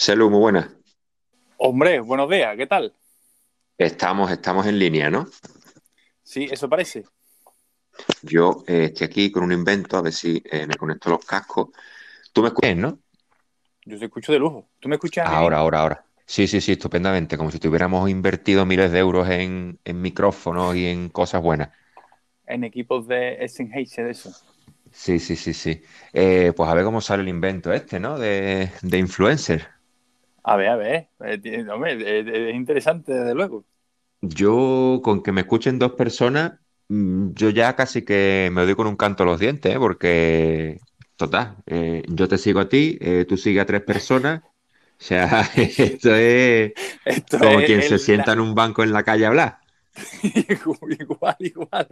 Selu, muy buenas. Hombre, buenos días, ¿qué tal? Estamos, estamos en línea, ¿no? Sí, eso parece. Yo eh, estoy aquí con un invento, a ver si eh, me conecto los cascos. Tú me escuchas, ¿no? Yo te escucho de lujo. ¿Tú me escuchas? Ahora, ahora, ahora. Sí, sí, sí, estupendamente. Como si tuviéramos invertido miles de euros en, en micrófonos y en cosas buenas. En equipos de Sennheiser, de eso. Sí, sí, sí, sí. Eh, pues a ver cómo sale el invento este, ¿no? De, de influencer. A ver, a ver. eh, hombre, es, es interesante, desde luego. Yo, con que me escuchen dos personas, mm, yo ya casi que me doy con un canto a los dientes, ¿eh? Porque, total, eh, yo te sigo a ti, tú sigues a tres personas. O sea, esto es Esto como es quien se sienta en un banco en la calle a hablar. igual, igual.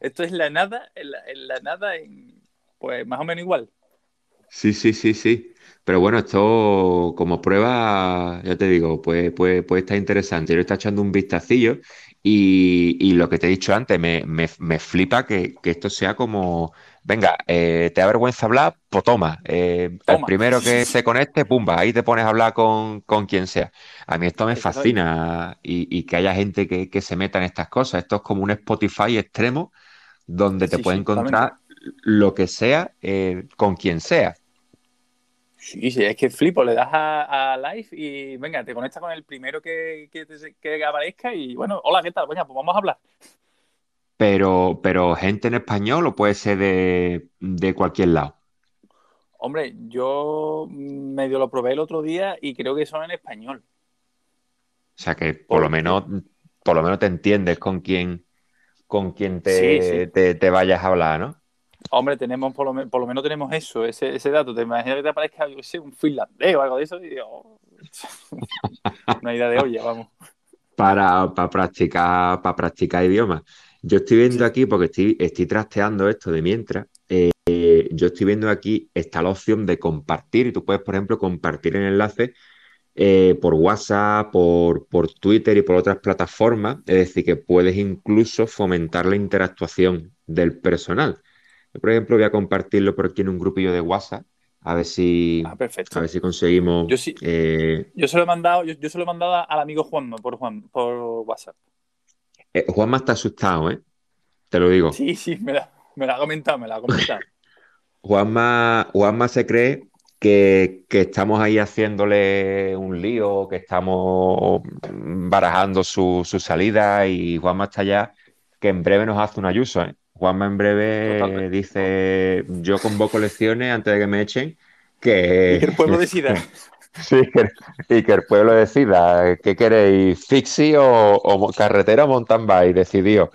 Esto es la nada, en la, en la nada, en, pues más o menos igual. Sí, sí, sí, sí. Pero bueno, esto como prueba, ya te digo, pues, puede, puede estar interesante. Yo le estoy echando un vistacillo y, y lo que te he dicho antes, me, me- me flipa que, que esto sea como, venga, eh, ¿te da vergüenza hablar? Pues toma, eh, el primero que se conecte, pumba, ahí te pones a hablar con, con quien sea. A mí esto me fascina y, y que haya gente que, que se meta en estas cosas. Esto es como un Spotify extremo donde te Sí, puede sí, totalmente. encontrar lo que sea, eh, con quien sea. Sí, sí, es que flipo, le das a, a live y venga, te conectas con el primero que, que, te- que aparezca y bueno, hola, ¿qué tal? Venga, pues vamos a hablar. Pero, pero gente en español o puede ser de, de cualquier lado. Hombre, yo medio lo probé el otro día y creo que son en español. O sea que por lo menos, por lo menos te entiendes con quién, con quién te, Sí, sí. te, te vayas a hablar, ¿no? Hombre, tenemos por lo, por lo menos tenemos eso, ese, ese dato. Te imaginas que te aparezca, yo sé, un finlandés o algo de eso y oh, una idea de olla, vamos. Para, para practicar, para practicar idiomas. Yo estoy viendo aquí, porque estoy, estoy trasteando esto de mientras, eh, yo estoy viendo aquí, está la opción de compartir, y tú puedes, por ejemplo, compartir el enlace eh, por WhatsApp, por, por Twitter y por otras plataformas. Es decir, que puedes incluso fomentar la interactuación del personal. Yo, por ejemplo, voy a compartirlo por aquí en un grupillo de WhatsApp, a ver si, Ah, perfecto. a ver si conseguimos. Yo sí- eh, Yo se lo he mandado, yo, yo se lo he mandado al amigo Juanma por Juan, por WhatsApp. eh, Juanma está asustado, ¿eh? Te lo digo. Sí, sí, me la, me la ha comentado, me la ha comentado. Juanma, Juanma se cree que, que estamos ahí haciéndole un lío, que estamos barajando su, su salida y Juanma está ya que en breve nos hace un ayuso, ¿eh? Juanma en breve Totalmente. dice, yo convoco elecciones antes de que me echen, que... Y que el pueblo decida. Sí, y que el pueblo decida, ¿qué queréis? ¿Fixie o, carretera o mountain bike? Decidió.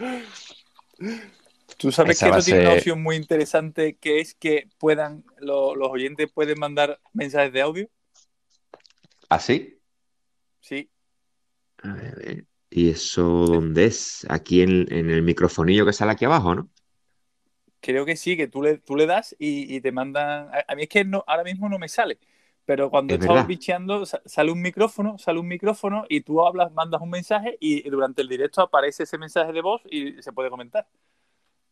Tú sabes Esa que eso tiene una opción muy interesante que es que puedan, lo- los oyentes pueden mandar mensajes de audio. ¿Así? Sí, A ver, a ver. ¿Y eso dónde es? Aquí en, en el microfonillo que sale aquí abajo, ¿no? creo que sí, que tú le, tú le das y, y te mandan. A, a mí es que no, ahora mismo no me sale. Pero cuando Es estamos bicheando, sa- sale un micrófono, sale un micrófono y tú hablas, mandas un mensaje y durante el directo aparece ese mensaje de voz y se puede comentar.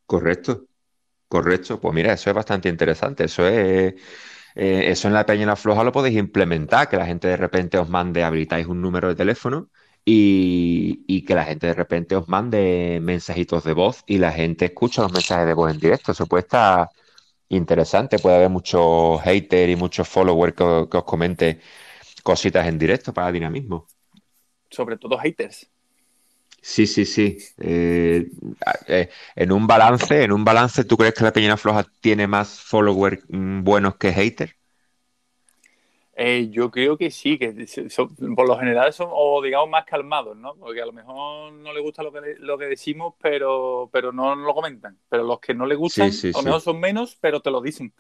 Correcto, correcto. Pues mira, eso es bastante interesante. Eso es, eh, eso en la Peña Floja lo podéis implementar, que la gente de repente os mande, habilitáis un número de teléfono y, y que la gente de repente os mande mensajitos de voz y la gente escucha los mensajes de voz en directo. Eso puede estar interesante. Puede haber muchos haters y muchos followers que, os- que os comente cositas en directo para dinamismo. Sobre todo haters. Sí, sí, sí. Eh, eh, en un balance, en un balance, ¿tú crees que la Peña Floja tiene más followers mm, buenos que haters? Eh, yo creo que sí, que son- por lo general son, o digamos, más calmados, ¿no? Porque a lo mejor no les gusta lo que, le- lo que decimos, pero, pero no lo comentan. Pero los que no les gustan, Sí, sí, a lo sí. mejor son menos, pero te lo dicen.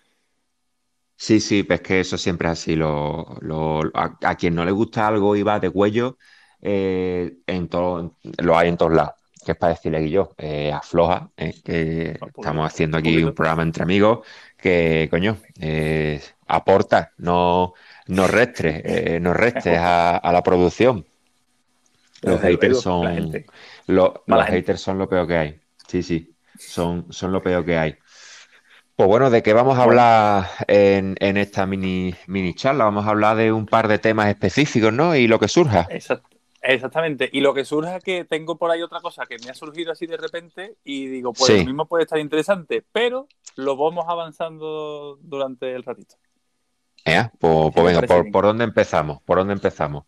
Sí, sí, pues que eso siempre es así. Lo, lo- a, a quien no le gusta algo y va de cuello, eh, en todo, lo hay en todos lados. Que es para decirle que yo, eh, afloja, eh, que estamos haciendo aquí un programa entre amigos, que coño, eh, aporta, no, no restres, eh, no restes a, a la producción. Los haters son, los gente. haters son lo peor que hay. Sí, sí, son, son lo peor que hay. Pues bueno, ¿de qué vamos a hablar en, en esta mini, mini charla? Vamos a hablar de un par de temas específicos, ¿no? Y lo que surja. Exactamente. Y lo que surja que tengo por ahí otra cosa que me ha surgido así de repente y digo, pues Sí. lo mismo puede estar interesante, pero lo vamos avanzando durante el ratito. Ea, pues, pues venga, ¿por, por dónde empezamos? ¿Por dónde empezamos?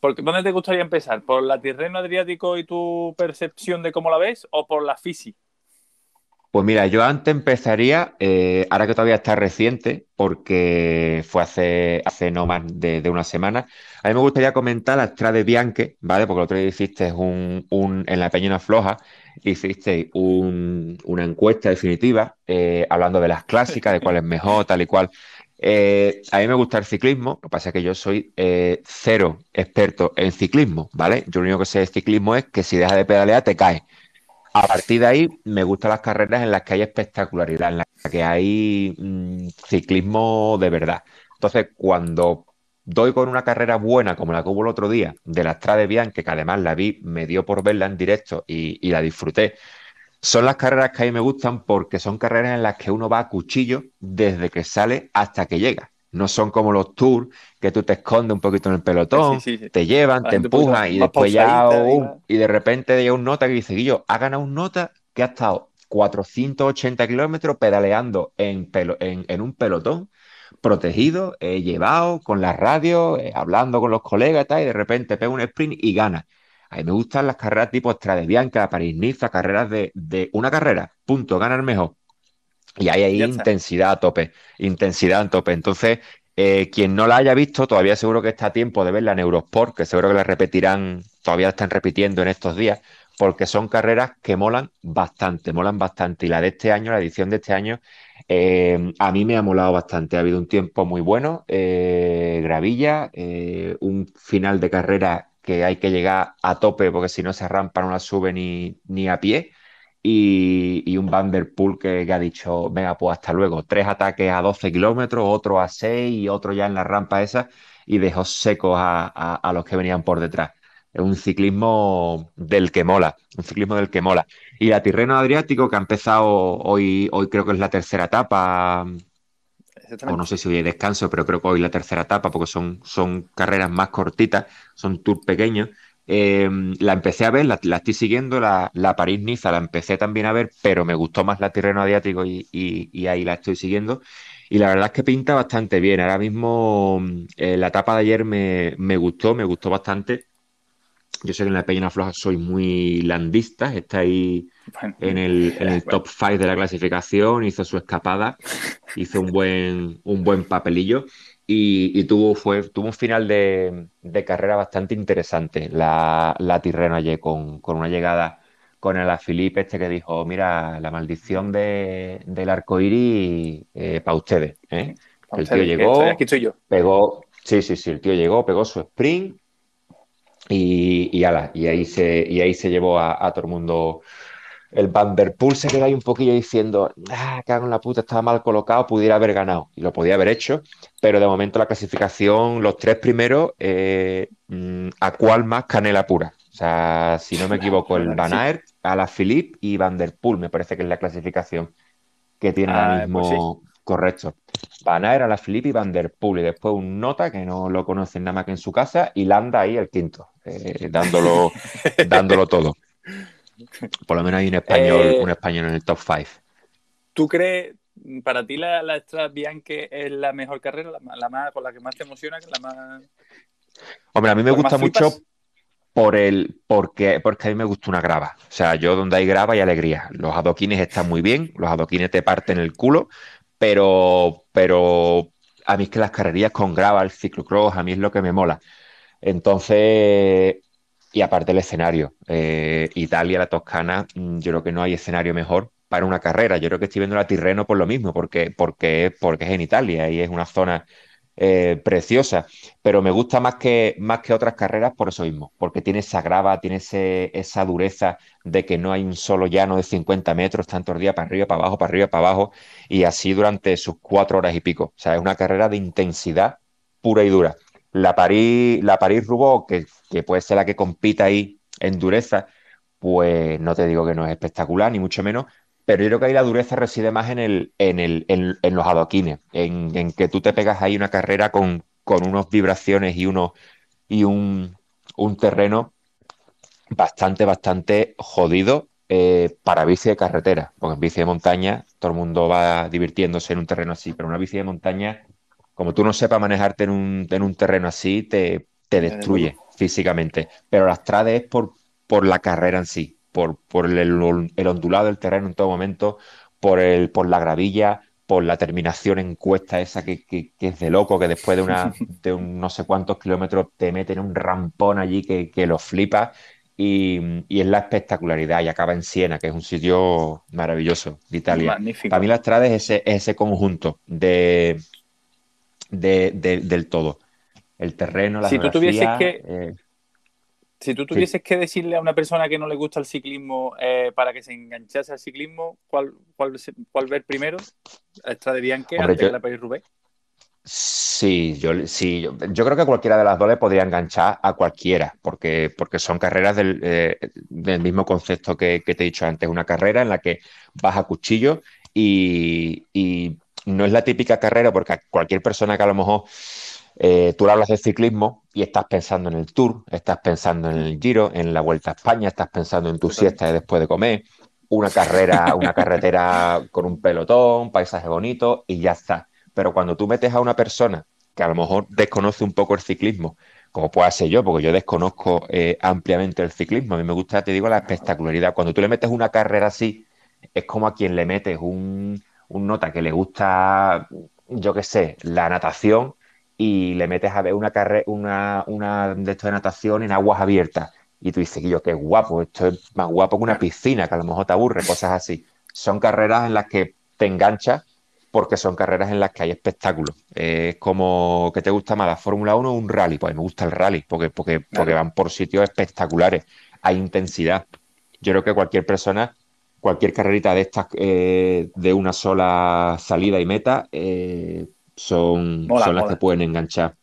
Porque, ¿Dónde te gustaría empezar? ¿Por la Tirreno Adriático y tu percepción de cómo la ves o por la Fisi? Pues mira, yo antes empezaría, eh, ahora que todavía está reciente, porque fue hace, hace no más de, de una semana, a mí me gustaría comentar la Strade Bianche, ¿vale? Porque el otro día hiciste un, un- en la Peñona Floja, hiciste un- una encuesta definitiva eh, hablando de las clásicas, de cuál es mejor, tal y cual. Eh, a mí me gusta el ciclismo, lo que pasa es que yo soy eh, cero experto en ciclismo, ¿vale? Yo lo único que sé de ciclismo es que si dejas de pedalear te caes. A partir de ahí, me gustan las carreras en las que hay espectacularidad, en las que hay mm, ciclismo de verdad. Entonces, cuando doy con una carrera buena, como la que hubo el otro día, de la Strade Bianche, que además la vi, me dio por verla en directo y, y la disfruté, son las carreras que a mí me gustan porque son carreras en las que uno va a cuchillo desde que sale hasta que llega. No son como los tours, que tú te escondes un poquito en el pelotón, Sí, sí, sí. te llevan, te empujan y después ya pausadita y un- más- y de repente llega un nota que dice, Guillo, ha ganado un nota que ha estado 480 kilómetros pedaleando en, pelo- en, en un pelotón, protegido, eh, llevado, con la radio, eh, hablando con los colegas y tal, y de repente pega un sprint y gana. A mí me gustan las carreras tipo Strade Bianca, París-Niza, carreras de, de una carrera, punto, gana el mejor. Y hay ahí está. intensidad a tope, intensidad a tope. Entonces, eh, quien no la haya visto, todavía seguro que está a tiempo de verla en Eurosport, que seguro que la repetirán, todavía la están repitiendo en estos días, porque son carreras que molan bastante, molan bastante. Y la de este año, la edición de este año, eh, a mí me ha molado bastante. Ha habido un tiempo muy bueno, eh, gravilla, un final de carrera que hay que llegar a tope, porque si no se rampa no la sube ni, ni a pie y, un Van der Poel que, que ha dicho, venga, pues hasta luego, tres ataques a 12 kilómetros, otro a 6 y otro ya en la rampa esa y dejó secos a, a- a los que venían por detrás. Es un ciclismo del que mola, un ciclismo del que mola. Y la Tirreno Adriático que ha empezado hoy, hoy creo que es la tercera etapa, o no sé si hoy hay descanso, pero creo que hoy la tercera etapa, porque son, son carreras más cortitas, son tours pequeños. Eh, la empecé a ver, la, la estoy siguiendo, la, la París-Niza la empecé también a ver, pero me gustó más la Tirreno Adriático y, y- ahí la estoy siguiendo. Y la verdad es que pinta bastante bien. Ahora mismo eh, la etapa de ayer me, me gustó, me gustó bastante. Yo sé que en la Peña Floja soy muy landista, está ahí Bueno, en el, en el bueno, top 5 de la clasificación, hizo su escapada, hizo un buen, un buen papelillo y, y tuvo, fue, tuvo un final de, de carrera bastante interesante la, la Tirreno ayer con, con una llegada con el Filipe este que dijo, mira, la maldición de, del arco iris para ustedes, ¿eh? El tío llegó, estoy- aquí estoy yo. pegó, sí, sí, sí, el tío llegó, pegó su sprint y, y, ala, y ahí se, y ahí se llevó a, a todo el mundo. El Van der Poel se quedó ahí un poquillo diciendo, ah, cago en la puta, estaba mal colocado, pudiera haber ganado. Y lo podía haber hecho, pero de momento la clasificación, los tres primeros, eh, mm, a cuál más canela pura. O sea, si no me equivoco, el Van. Aert, Alaphilippe y Van der Poel, me parece que es la clasificación que tiene ahora Ah, pues sí. mismo correcto. Van Aert, Alaphilippe y Van der Poel. Y después un Nota que no lo conocen nada más que en su casa y Landa ahí el quinto, eh, dándolo, dándolo todo. Por lo menos hay un español, Eh, un español en el top 5. ¿Tú crees, para ti la, la Strade Bianche es la mejor carrera, la, más- la más con la que más te emociona, que la más, Hombre, a mí me gusta mucho por el, porque, porque a mí me gusta una grava. O sea, yo donde hay grava hay alegría. Los adoquines están muy bien, los adoquines te parten el culo, pero, pero a mí es que las carrerillas con grava, el ciclocross, a mí es lo que me mola. Entonces, y aparte el escenario, eh, Italia, la Toscana, mm, yo creo que no hay escenario mejor para una carrera. Yo creo que estoy viendo la Tirreno por lo mismo, porque, porque, porque es en Italia y es una zona eh, preciosa, pero me gusta más que, más que otras carreras por eso mismo, porque tiene esa grava, tiene ese- esa dureza de que no hay un solo llano de 50 metros, tanto el día para arriba, para abajo, para arriba, para abajo, y así durante sus cuatro horas y pico. O sea, es una carrera de intensidad pura y dura. La París, la París-Roubaix, que, que puede ser la que compita ahí en dureza, pues no te digo que no es espectacular, ni mucho menos, pero yo creo que ahí la dureza reside más en, el, en, el, en, los adoquines, en, que tú te pegas ahí una carrera con, con unas vibraciones y, uno, y un, un terreno bastante, bastante jodido eh, para bici de carretera, porque en bici de montaña todo el mundo va divirtiéndose en un terreno así, pero una bici de montaña, como tú no sepas manejarte en un, en un terreno así, te, te destruye físicamente. Pero las trades es por, por la carrera en sí, por, por el, el, ondulado del terreno en todo momento, por, el, por la gravilla, por la terminación en cuesta esa que, que, es de loco, que después de, una, de un no sé cuántos kilómetros te meten un rampón allí que, que lo flipa y, y, es la espectacularidad y acaba en Siena, que es un sitio maravilloso de Italia. Magnífico. Para mí la Strada es ese, ese conjunto de, de, del todo. El terreno, la si tú tuvieses que eh, Si tú tuvieses que decirle a una persona que no le gusta el ciclismo eh, para que se enganchase al ciclismo, ¿cuál, cuál, cuál ver primero? ¿La Strada de Bianche antes de la Paris-Roubaix? Sí, yo, sí yo, creo que cualquiera de las dos le podría enganchar a cualquiera, porque, porque son carreras del, eh, del mismo concepto que, que, te he dicho antes, una carrera en la que vas a cuchillo y, y no es la típica carrera, porque cualquier persona que a lo mejor eh, tú hablas de ciclismo y estás pensando en el Tour, estás pensando en el Giro, en la Vuelta a España, estás pensando en tu siesta de después de comer, una carrera, una carretera con un pelotón, paisaje bonito y ya está pero cuando tú metes a una persona que a lo mejor desconoce un poco el ciclismo, como pueda ser yo, porque yo desconozco eh, ampliamente el ciclismo, a mí me gusta, te digo, la espectacularidad. Cuando tú le metes una carrera así, es como a quien le metes un, nota que le gusta, yo qué sé, la natación y le metes a ver una carrera, una, una de esto de natación en aguas abiertas. Y tú dices, yo, qué guapo, esto es más guapo que una piscina, que a lo mejor te aburre, cosas así. Son carreras en las que te enganchas porque son carreras en las que hay espectáculos. es como que te gusta más la Fórmula 1 o un rally. Pues me gusta el rally porque, porque, porque van por sitios espectaculares, hay intensidad. Yo creo que cualquier persona, cualquier carrerita de estas eh, de una sola salida y meta, eh, son, son las que pueden enganchar.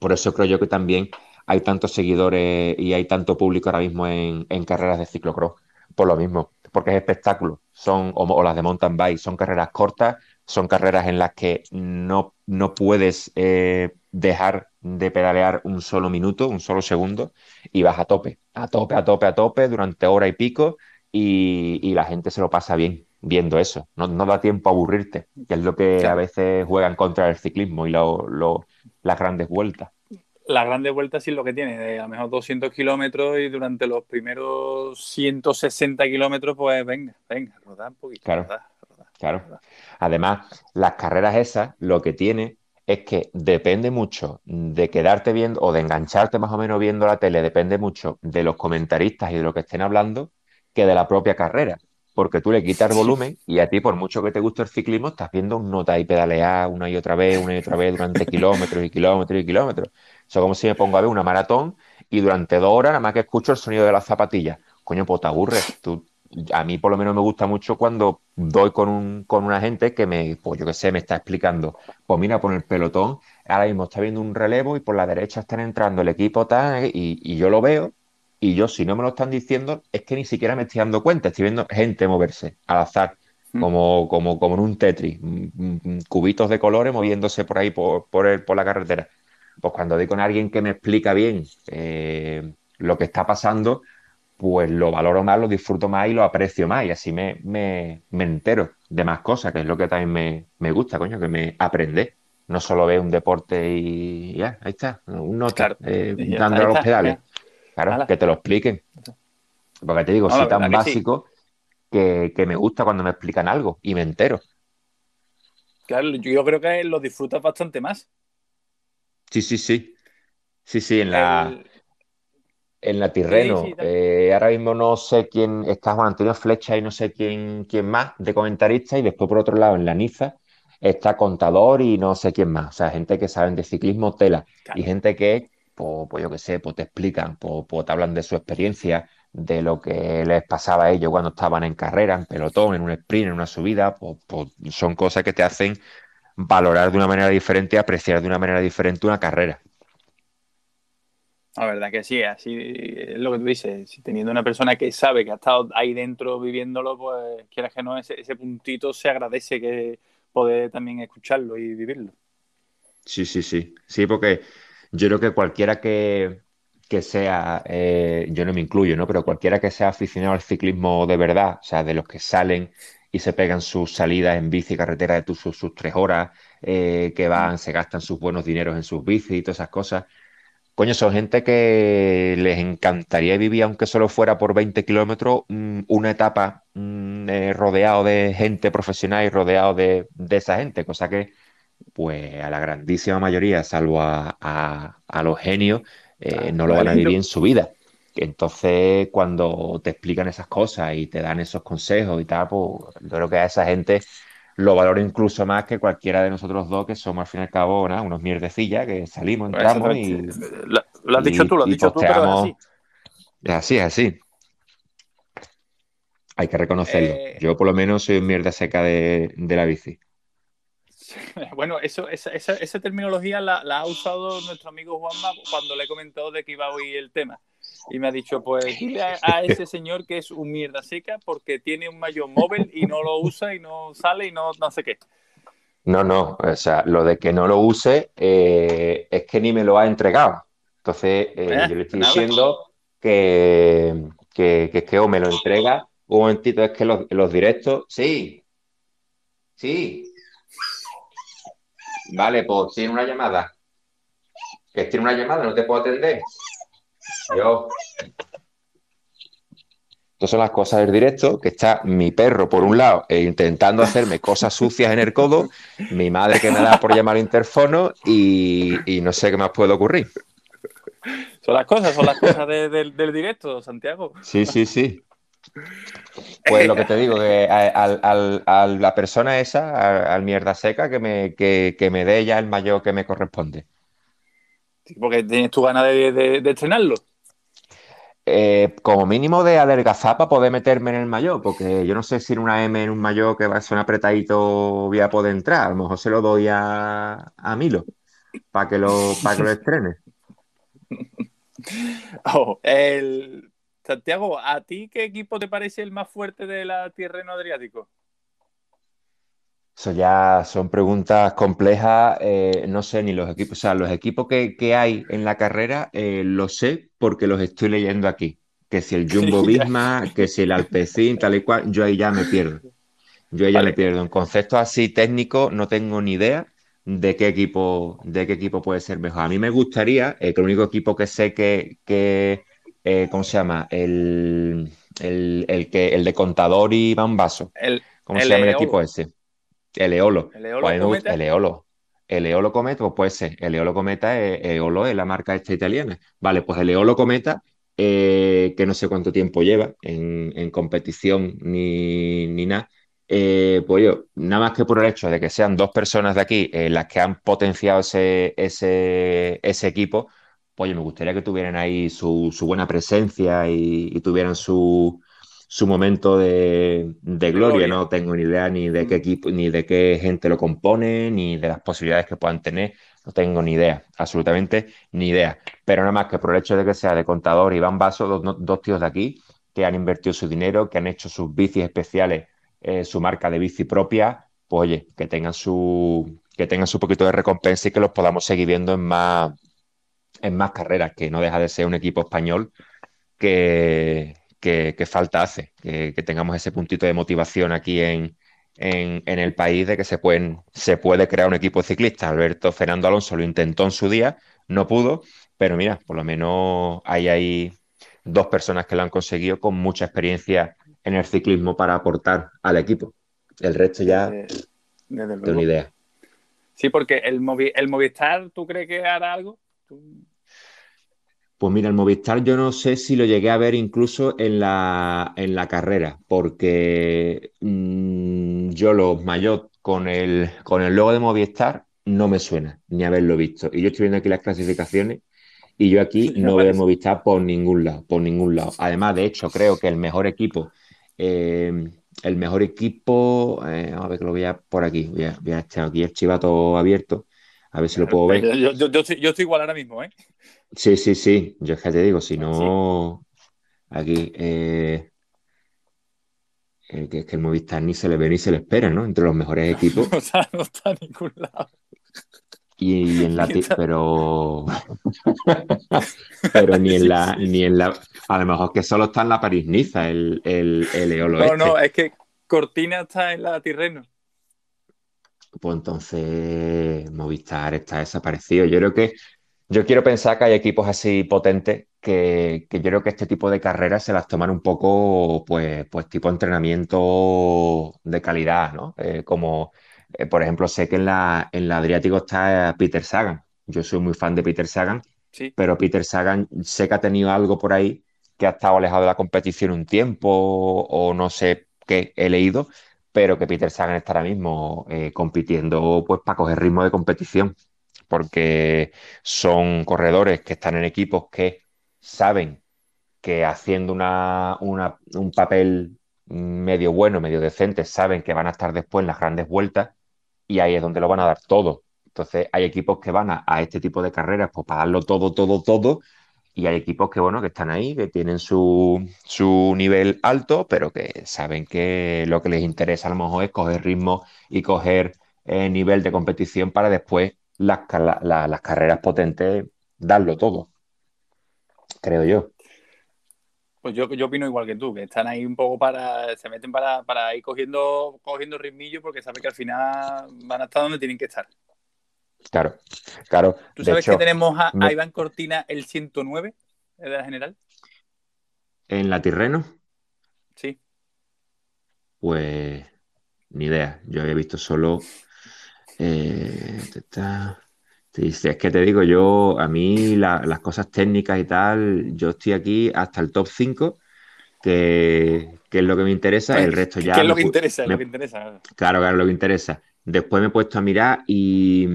Por eso creo yo que también hay tantos seguidores y hay tanto público ahora mismo en, en carreras de ciclocross. Por lo mismo, porque es espectáculo. Son, o, o las de mountain bike, son carreras cortas son carreras en las que no, no puedes eh, dejar de pedalear un solo minuto, un solo segundo, y vas a tope, a tope, a tope, a tope, durante hora y pico, y, la gente se lo pasa bien viendo eso. No, da tiempo a aburrirte, que es lo que a veces juegan contra el ciclismo y las grandes vueltas. Las grandes vueltas sí es lo que tiene, de a lo mejor 200 kilómetros y durante los primeros 160 kilómetros, pues venga, venga, rodar un poquito. Claro. Claro. Además, las carreras esas lo que tiene es que depende mucho de quedarte viendo o de engancharte más o menos viendo la tele, depende mucho de los comentaristas y de lo que estén hablando que de la propia carrera. Porque tú le quitas volumen y a ti, por mucho que te guste el ciclismo, estás viendo un nota y pedalear una y otra vez, una y otra vez durante kilómetros y kilómetros y kilómetros. Eso es como si me pongo a ver una maratón y durante dos horas nada más que escucho el sonido de las zapatillas. Coño, pues te aburres. Tú a mí por lo menos me gusta mucho cuando doy con, un, con una gente que me, pues yo qué sé, me está explicando, pues mira, por el pelotón, ahora mismo está viendo un relevo y por la derecha están entrando el equipo tal, y, yo lo veo, y yo si no me lo están diciendo, es que ni siquiera me estoy dando cuenta, estoy viendo gente moverse al azar, mm. como, como, como en un Tetris, mm, mm, cubitos de colores moviéndose por ahí, por, por, el, por la carretera. Pues cuando doy con alguien que me explica bien eh, lo que está pasando, pues lo valoro más, lo disfruto más y lo aprecio más. Y así me, me, me entero de más cosas, que es lo que también me, me gusta, coño, que me aprende. No solo ve un deporte y ya, ahí está, un nota, eh, dando los pedales. Claro, que te lo expliquen. Porque te digo, soy tan básico que, que, me gusta cuando me explican algo y me entero. Claro, yo creo que lo disfrutas bastante más. Sí, sí, sí. Sí, sí, en la en la Tirreno. Eh, ahora mismo no sé quién está Juan Antonio Flecha y no sé quién, quién más de comentarista. Y después, por otro lado, en la Niza está Contador y no sé quién más. O sea, gente que saben de ciclismo tela. Y gente que, pues, pues, yo qué sé, pues te explican, pues, pues, te hablan de su experiencia, de lo que les pasaba a ellos cuando estaban en carrera, en pelotón, en un sprint, en una subida. Pues, pues son cosas que te hacen valorar de una manera diferente apreciar de una manera diferente una carrera. La verdad que sí, así es lo que tú dices. Si teniendo una persona que sabe que ha estado ahí dentro viviéndolo, pues quieras que no, ese, ese puntito se agradece que poder también escucharlo y vivirlo. Sí, sí, sí. Sí, porque yo creo que cualquiera que, que sea, eh, yo no me incluyo, ¿no? Pero cualquiera que sea aficionado al ciclismo de verdad, o sea, de los que salen y se pegan sus salidas en bici carretera de sus, sus tres horas, eh, que van, se gastan sus buenos dineros en sus bicis y todas esas cosas. Coño, son gente que les encantaría vivir, aunque solo fuera por 20 kilómetros, mm, una etapa mm, eh, rodeado de gente profesional y rodeado de, de esa gente, cosa que pues a la grandísima mayoría, salvo a, a, los genios, eh, no lo van a vivir en su vida. Entonces, cuando te explican esas cosas y te dan esos consejos y tal, pues yo creo que a esa gente lo valoro incluso más que cualquiera de nosotros dos, que somos al fin y al cabo unos mierdecillas que salimos, pues entramos y. Lo, has dicho tú, lo has dicho tú, pero es así. Es así, Hay que reconocerlo. Eh, Yo, por lo menos, soy un mierda seca de, de la bici. Bueno, eso, esa, esa, terminología la, ha usado nuestro amigo Juanma cuando le comentó de que iba a oír el tema. Y me ha dicho, pues dile a, ese señor que es un mierda seca porque tiene un mayor móvil y no lo usa y no sale y no, no sé qué. No, no, o sea, lo de que no lo use eh, es que ni me lo ha entregado. Entonces, eh, eh, yo le estoy diciendo que, que, que, que, o me lo entrega, un momentito, es que los, los directos, sí, sí, Vale, pues tiene una llamada. Que tiene una llamada, no te puedo atender. Yo. Estas son las cosas del directo, que está mi perro por un lado e intentando hacerme cosas sucias en el codo, mi madre que me da por llamar al interfono y, no sé qué más puede ocurrir. Son las cosas, son las cosas del directo, Santiago. Sí, sí, sí. Pues lo que te digo, que a, la persona esa, al, mierda seca, que me, que, me dé ya el mayor que me corresponde. porque tienes tu ganas de, estrenarlo. Eh, como mínimo de adelgazar para poder meterme en el mayor, porque yo no sé si en una M en un mayor que va a ser apretadito voy a poder entrar. A lo mejor se lo doy a, Milo para que lo, para que lo estrene. Oh, el, Santiago, ¿a ti qué equipo te parece el más fuerte de la Tirreno Adriático? Eso ya son preguntas complejas. Eh, no sé ni los equipos, o sea, los equipos que, hay en la carrera eh, lo sé porque los estoy leyendo aquí. Que si el Jumbo Visma, que si el Alpecin, tal y cual, yo ahí ya me pierdo. Yo ahí ya me pierdo. En conceptos así técnicos no tengo ni idea de qué equipo, de qué equipo puede ser mejor. A mí me gustaría, eh, que el único equipo que sé que, que eh, ¿cómo se llama? El, el, que, el de Contador y Bambaso. El, ¿Cómo se llama el equipo ese? El Eolo. El Eolo. Pues el Eolo. El Eolo Cometa, pues puede ser. El Eolo Cometa es, Eolo es la marca esta italiana. Vale, pues el Eolo Cometa, eh, que no sé cuánto tiempo lleva en, competición ni, ni nada. Eh, pues yo, nada más que por el hecho de que sean dos personas de aquí las que han potenciado ese, ese, ese equipo, oye, me gustaría que tuvieran ahí su, buena presencia y, tuvieran su, momento de, gloria. No tengo ni idea ni de qué equipo, ni de qué gente lo compone, ni de las posibilidades que puedan tener. No tengo ni idea, absolutamente ni idea. Pero nada más que por el hecho de que sea de contador Iván Vaso, dos, dos tíos de aquí que han invertido su dinero, que han hecho sus bicis especiales, eh, su marca de bici propia, pues oye, que tengan su que tengan su poquito de recompensa y que los podamos seguir viendo en más, en más carreras, que no deja de ser un equipo español que, que, falta hace, que, tengamos ese puntito de motivación aquí en, en, el país de que se, pueden, se puede crear un equipo ciclista. Alberto Fernando Alonso lo intentó en su día, no pudo, pero mira, por lo menos hay ahí dos personas que lo han conseguido con mucha experiencia en el ciclismo para aportar al equipo. El resto ya de una idea. Sí, porque el, el Movistar, ¿tú crees que hará algo? Pues mira, el Movistar yo no sé si lo llegué a ver incluso en la, en la carrera, porque mm, yo los mayor con el, con el logo de Movistar no me suena ni haberlo visto. Y yo estoy viendo aquí las clasificaciones y yo aquí no veo Movistar por ningún lado, por ningún lado. Además, de hecho, creo que el mejor equipo, eh, el mejor equipo, eh, a ver que lo voy a por aquí, voy a, voy a echar aquí el chivato abierto, a ver si lo puedo ver. Yo, yo, estoy, igual ahora mismo, ¿eh? Sí, sí, sí. Yo es que te digo, si Sí. no, aquí, eh, eh, que es que el Movistar ni se le ve ni se le espera, ¿no? Entre los mejores equipos. No está, no está a ningún lado. Y, en la, pero, pero ni en la, ni en la, a lo mejor que solo está en la París-Niza, el, el, el Eolo No, no, este. es que Cortina está en la Tirreno. Pues entonces Movistar está desaparecido. Yo creo que, yo quiero pensar que hay equipos así potentes que, que yo creo que este tipo de carreras se las toman un poco, pues, pues tipo entrenamiento de calidad, ¿no? Eh, como, eh, por ejemplo, sé que en la, en la Adriático está Peter Sagan. Yo soy muy fan de Peter Sagan, Sí. pero Peter Sagan sé que ha tenido algo por ahí que ha estado alejado de la competición un tiempo o no sé qué he leído pero que Peter Sagan está ahora mismo eh, compitiendo pues para coger ritmo de competición, porque son corredores que están en equipos que saben que haciendo una, un papel medio bueno, medio decente, saben que van a estar después en las grandes vueltas y ahí es donde lo van a dar todo. Entonces hay equipos que van a, a este tipo de carreras pues para darlo todo, todo, todo y hay equipos que, bueno, que están ahí, que tienen su, su nivel alto, pero que saben que lo que les interesa a lo mejor es coger ritmo y coger eh, nivel de competición para después las, ca- la- la- las carreras potentes darlo todo, creo yo. Pues yo, yo opino igual que tú, que están ahí un poco para. Se meten para, para ir cogiendo, cogiendo ritmillo porque saben que al final van a estar donde tienen que estar. Claro, claro. ¿Tú sabes que tenemos a, a Iván Cortina el 109 de la general? en la Tirreno, Sí. pues ni idea. Yo había visto solo... eh. Sí, sí, es que te digo, yo, a mí la- las cosas técnicas y tal, yo estoy aquí hasta el top 5 que, que es lo que me interesa, el resto ¿Qué ya es me, lo que interesa? Es lo me- que interesa. claro, claro, lo que interesa. Después me he puesto a mirar y,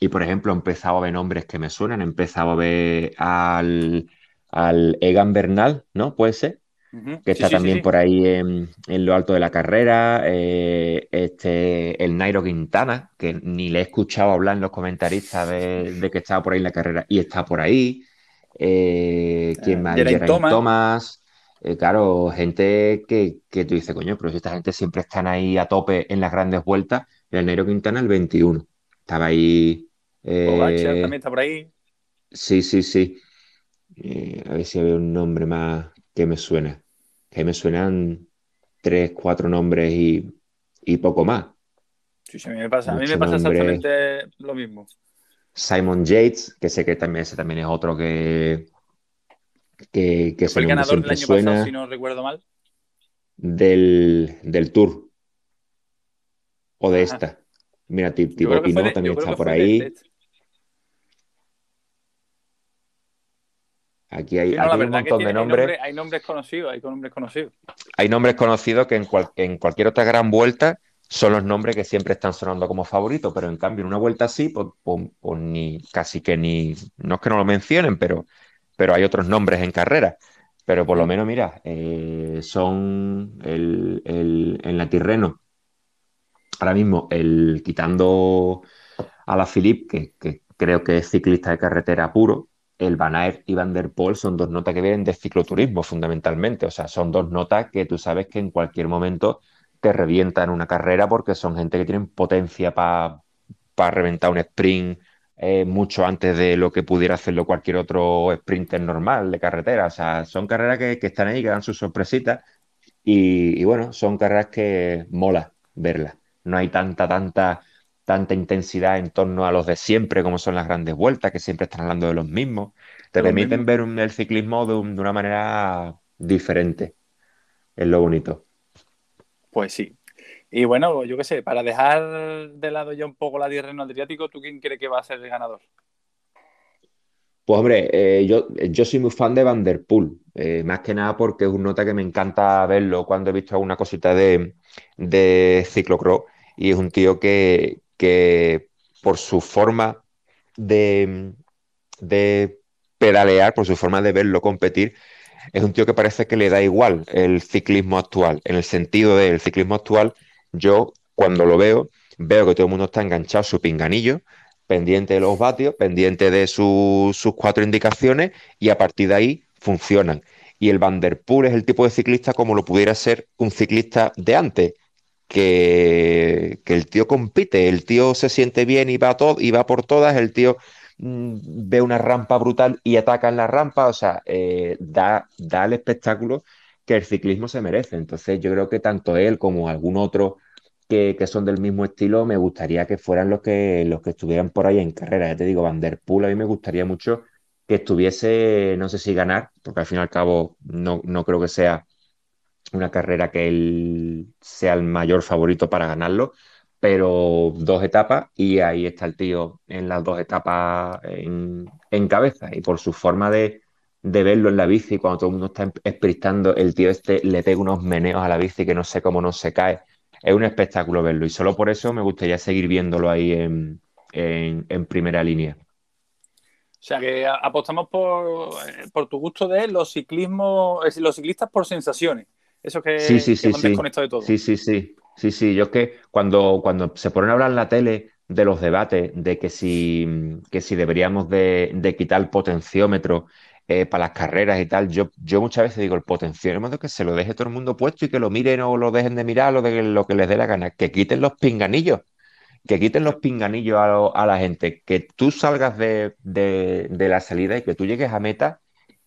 y, por ejemplo, he empezado a ver nombres que me suenan, he empezado a ver al, al Egan Bernal, ¿no? Puede ser, Que está sí, también sí. por ahí en, en lo alto de la carrera, eh, este, el Nairo Quintana, que ni le he escuchado hablar en los comentaristas de, de que estaba por ahí en la carrera y está por ahí. Eh, ¿quién Eh, más? Geraint Thomas. Thomas. Eh, claro, gente que, que tú dices, coño, pero si esta gente siempre están ahí a tope en las grandes vueltas. El Nairo Quintana, el 21. Estaba ahí. Pogacar eh, también está por ahí. sí, sí, sí. Eh, a ver si había un nombre más que me suena. Que me suenan tres, cuatro nombres y, y poco más. Sí, sí, a mí me pasa, a mí me pasa exactamente lo mismo. Simon Yates, que sé que también, ese también es otro que, que, fue el ganador del año pasado, si suena. no recuerdo mal. Del, del Tour o de Ajá. esta. Mira, Ti- Yo creo Thibaut que fue Pinot de, yo también está por fue de, de ahí. este. Aquí hay, Sí, no, la aquí hay un montón tiene, de hay, nombres. hay nombres conocidos, hay nombres conocidos. Hay nombres conocidos que en, cual- en cualquier otra gran vuelta son los nombres que siempre están sonando como favoritos, pero en cambio en una vuelta así, pues, pues- pues ni casi que ni, no es que no lo mencionen, pero, pero hay otros nombres en carrera. Pero por lo menos, mira, eh, son el, el- en la Tirreno, ahora mismo, el quitando a la Philippe, que, que creo que es ciclista de carretera puro, el Van y Van der Poel son dos notas que vienen de cicloturismo fundamentalmente. O sea, son dos notas que tú sabes que en cualquier momento te revientan una carrera porque son gente que tienen potencia para reventar un sprint eh, mucho antes de lo que pudiera hacerlo cualquier otro sprinter normal de carretera. O sea, son carreras que, que están ahí, que dan sus sorpresitas y, y bueno, son carreras que mola verlas. No hay tanta, tanta, tanta intensidad en torno a los de siempre, como son las grandes vueltas, que siempre están hablando de los mismos. Te permiten ver un- el ciclismo de, un- de una manera diferente. Es lo bonito. Pues sí. Y bueno, yo qué sé, para dejar de lado ya un poco la Tirreno Adriático, ¿tú quién cree que va a ser el ganador? Pues hombre, eh, yo, yo soy muy fan de Van der Poel, eh, más que nada porque es un nota que me encanta verlo cuando he visto alguna cosita de, de ciclocross y es un tío que, que por su forma de, pedalear, por su forma de verlo competir, es un tío que parece que le da igual el ciclismo actual. En el sentido del ciclismo actual, yo cuando lo veo, veo que todo el mundo está enganchado a su pinganillo, pendiente de los vatios, pendiente de sus cuatro indicaciones y a partir de ahí funcionan. Y el Vanderpool es el tipo de ciclista como lo pudiera ser un ciclista de antes, que, el tío compite, el tío se siente bien y va, todo, y va por todas, el tío mm, ve una rampa brutal y ataca en la rampa, o sea, eh, da, da el espectáculo que el ciclismo se merece. Entonces yo creo que tanto él como algún otro que, son del mismo estilo, me gustaría que fueran los que, los que estuvieran por ahí en carrera. Ya te digo, Van Der Poel, a mí me gustaría mucho que estuviese, no sé si ganar, porque al fin y al cabo no, no creo que sea una carrera que él sea el mayor favorito para ganarlo, pero dos etapas y ahí está el tío en las dos etapas en, cabeza y por su forma de, verlo en la bici, cuando todo el mundo está espristando, el tío este le pega unos meneos a la bici que no sé cómo no se cae. Es un espectáculo verlo y solo por eso me gustaría seguir viéndolo ahí en, primera línea. O sea que apostamos por, por tu gusto de los ciclismos, los ciclistas por sensaciones. Eso que, sí, sí, sí, sí. de todo. Sí, sí, sí. Sí, sí. Yo es que cuando, cuando se ponen a hablar en la tele de los debates, de que si, que si deberíamos de, quitar el potenciómetro eh, para las carreras y tal, yo, yo muchas veces digo, el potenciómetro que se lo deje todo el mundo puesto y que lo miren o lo dejen de mirar, lo, de, lo que les dé la gana, que quiten los pinganillos, que quiten los pinganillos a, la gente, que tú salgas de, de la salida y que tú llegues a meta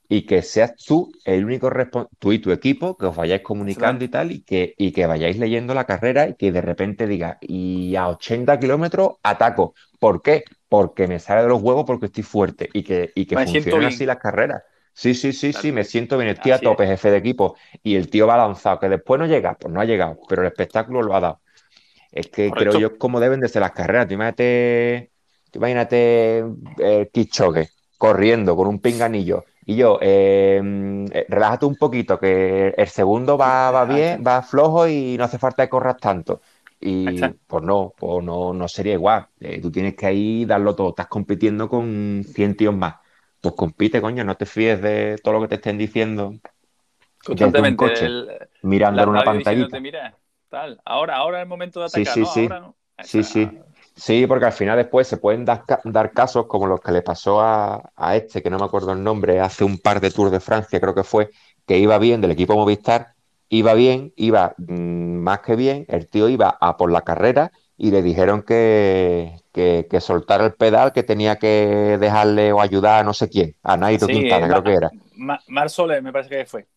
y que seas tú el único responsable, tú y tu equipo, que os vayáis comunicando y tal, y que, y que vayáis leyendo la carrera y que de repente diga, y a 80 kilómetros ataco. ¿Por qué? Porque me sale de los huevos porque estoy fuerte y que, y que funcionen así las carreras. Sí, sí, sí, sí, me siento bien, estoy a tope, jefe de equipo, y el tío va lanzado, que después no llega, pues no ha llegado, pero el espectáculo lo ha dado. Es que creo yo como deben de ser las carreras. imagínate, imagínate eh, Kichogue corriendo con un pinganillo y yo, em, eh, relájate un poquito, que el segundo va, va bien, va flojo y no hace falta que corras tanto. Y pues no, pues no, no sería igual. Eh, tú tienes que ahí darlo todo. Estás compitiendo con 100 tíos más. Pues compite, coño, no te fíes de todo lo que te estén diciendo. Constantemente. mirando en una pantallita. Mira, tal. Ahora, ahora es el momento de atacar, sí, sí, Sí, sí, sí. Sí, porque al final después se pueden dar, casos como los que le pasó a, este, que no me acuerdo el nombre, hace un par de Tours de Francia, creo que fue, que iba bien del equipo Movistar, iba bien, iba mm, más que bien, el tío iba a por la carrera y le dijeron que, que, soltara el pedal, que tenía que dejarle o ayudar a no sé quién, a Nairo Quintana, creo que era. Mar Soler, me parece que fue.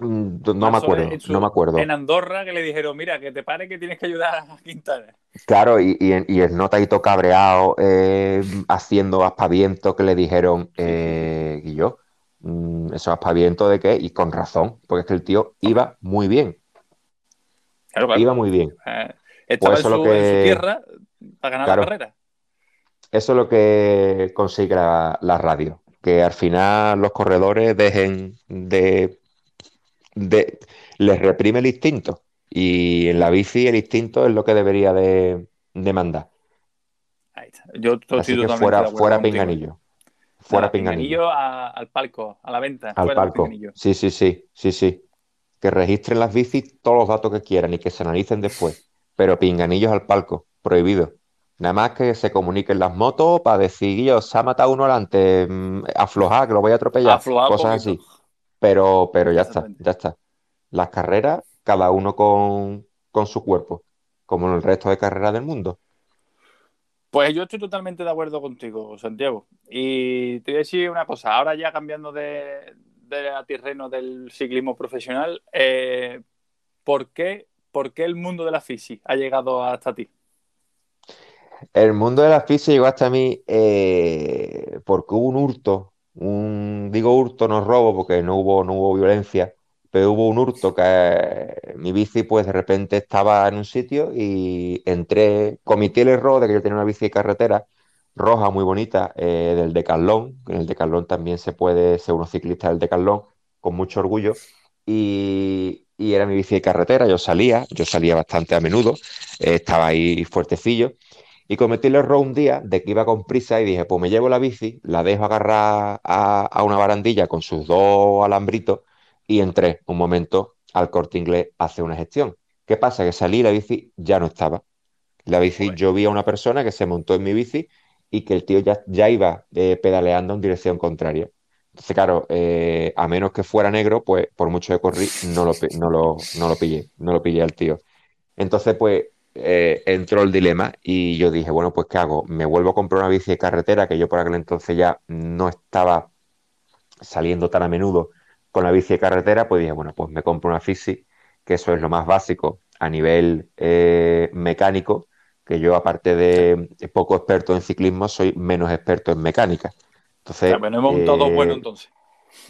Mm, no me acuerdo, no me acuerdo. En Andorra que le dijeron, mira, que te pare que tienes que ayudar a Quintana. Claro, y, y, y el notadito cabreado, eh, haciendo aspavientos que le dijeron, eh, y yo, mm, esos aspavientos de qué, y con razón, porque es que el tío iba muy bien. Iba muy bien. Eh, estaba pues en, su, tierra para ganar la carrera. Eso es lo que consigue la radio, que al final los corredores dejen de les reprime el instinto. Y en la bici el instinto es lo que debería de, mandar. Yo Así que fuera, fuera pinganillo. Fuera pinganillo. al palco, a la venta. Al palco. Sí, sí, sí, sí, sí. Que registren las bicis todos los datos que quieran y que se analicen después. Pero pinganillos al palco, prohibido. Nada más que se comuniquen las motos para decir, yo, se ha matado uno delante, mm, aflojar, que lo voy a atropellar. cosas así. Pero, pero ya está, ya está. Las carreras, cada uno con, su cuerpo, como en el resto de carreras del mundo. Pues yo estoy totalmente de acuerdo contigo, Santiago. Y te voy a decir una cosa, ahora ya cambiando de, de terreno del ciclismo profesional, eh, ¿por, qué, ¿por, qué, el mundo de la fisi ha llegado hasta ti? El mundo de la fisi llegó hasta mí eh, porque hubo un hurto un, digo hurto, no robo, porque no hubo, no hubo violencia, pero hubo un hurto que mi bici, pues de repente estaba en un sitio y entré, cometí el error de que yo tenía una bici de carretera roja muy bonita eh, del Decathlon, en el Decathlon también se puede ser uno ciclista del Decathlon con mucho orgullo y, era mi bici de carretera, yo salía, yo salía bastante a menudo, eh, estaba ahí fuertecillo y cometí el error un día de que iba con prisa y dije, pues me llevo la bici, la dejo agarrar a, una barandilla con sus dos alambritos y entré un momento al corte inglés a hacer una gestión. ¿Qué pasa? Que salí y la bici ya no estaba. La bici, yo vi a una persona que se montó en mi bici y que el tío ya, ya iba eh, pedaleando en dirección contraria. Entonces, claro, eh, a menos que fuera negro, pues por mucho que corrí, no lo, no lo, no lo pillé, no lo pillé al tío. Entonces, pues eh, entró el dilema y yo dije, bueno, pues ¿qué hago? ¿Me vuelvo a comprar una bici de carretera? Que yo por aquel entonces ya no estaba saliendo tan a menudo con la bici de carretera, pues dije, bueno, pues me compro una bici, que eso es lo más básico a nivel eh, mecánico, que yo aparte de poco experto en ciclismo, soy menos experto en mecánica. Entonces, hemos bueno entonces.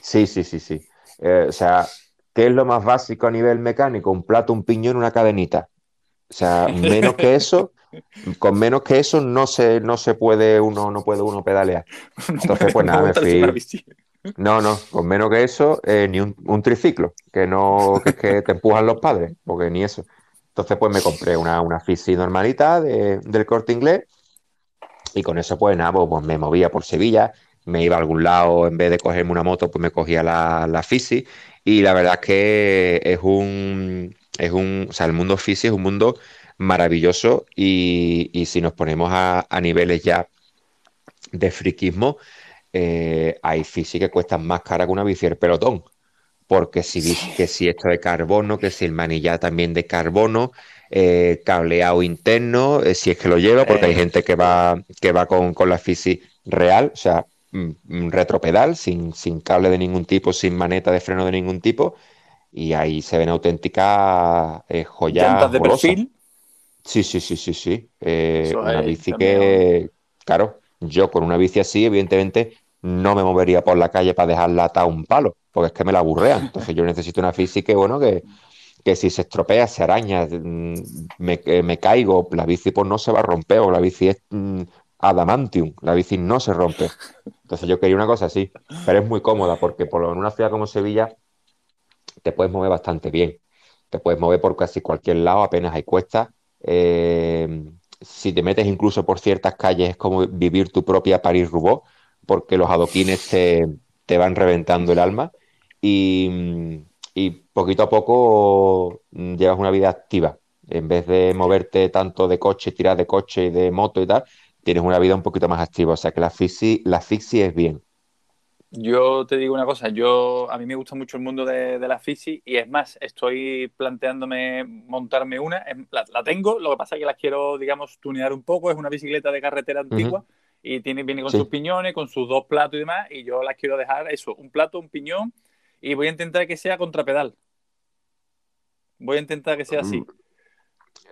Sí, sí, sí, sí. o sea, ¿qué es lo más básico a nivel mecánico? Un plato, un piñón, una cadenita. O sea, menos que eso, con menos que eso no se, no se puede uno, no puede uno pedalear. Entonces, pues nada, me fui. No, no, con menos que eso, eh, ni un, triciclo, que no, que, que te empujan los padres, porque ni eso. Entonces, pues me compré una, una Fisi normalita del corte inglés y con eso, pues nada, pues, pues, me movía por Sevilla, me iba a algún lado, en vez de cogerme una moto, pues me cogía la, la Fisi y la verdad es que es un, es un, o sea, el mundo físico es un mundo maravilloso y, si nos ponemos a, niveles ya de friquismo, eh, hay física que cuestan más cara que una bici del pelotón. Porque si, que si esto de carbono, que si el manillar también de carbono, eh, cableado interno, eh, si es que lo lleva, porque hay gente que va, que va con, la física real, o sea, mm, mm, retropedal, sin, sin cable de ningún tipo, sin maneta de freno de ningún tipo, y ahí se ven auténticas eh, joyas. de perfil? Sí, sí, sí, sí, sí. Eh, una bici que, claro, yo con una bici así, evidentemente, no me movería por la calle para dejarla atada a un palo, porque es que me la aburrean. Entonces yo necesito una bici que, bueno, que, que si se estropea, se araña, mm, me, me, caigo, la bici pues no se va a romper, o la bici es mm, adamantium, la bici no se rompe. Entonces yo quería una cosa así, pero es muy cómoda, porque por en una ciudad como Sevilla te puedes mover bastante bien. Te puedes mover por casi cualquier lado, apenas hay cuestas. Eh, si te metes incluso por ciertas calles es como vivir tu propia París-Roubaix, porque los adoquines te, van reventando el alma y, poquito a poco mm, llevas una vida activa. En vez de moverte tanto de coche, tirar de coche y de moto y tal, tienes una vida un poquito más activa. O sea que la fisi, la fisi es bien. Yo te digo una cosa, yo a mí me gusta mucho el mundo de, la fisi y es más, estoy planteándome montarme una, la, tengo, lo que pasa es que la quiero, digamos, tunear un poco, es una bicicleta de carretera antigua y tiene, viene con sus piñones, con sus dos platos y demás, y yo la quiero dejar eso, un plato, un piñón, y voy a intentar que sea contrapedal. Voy a intentar que sea así.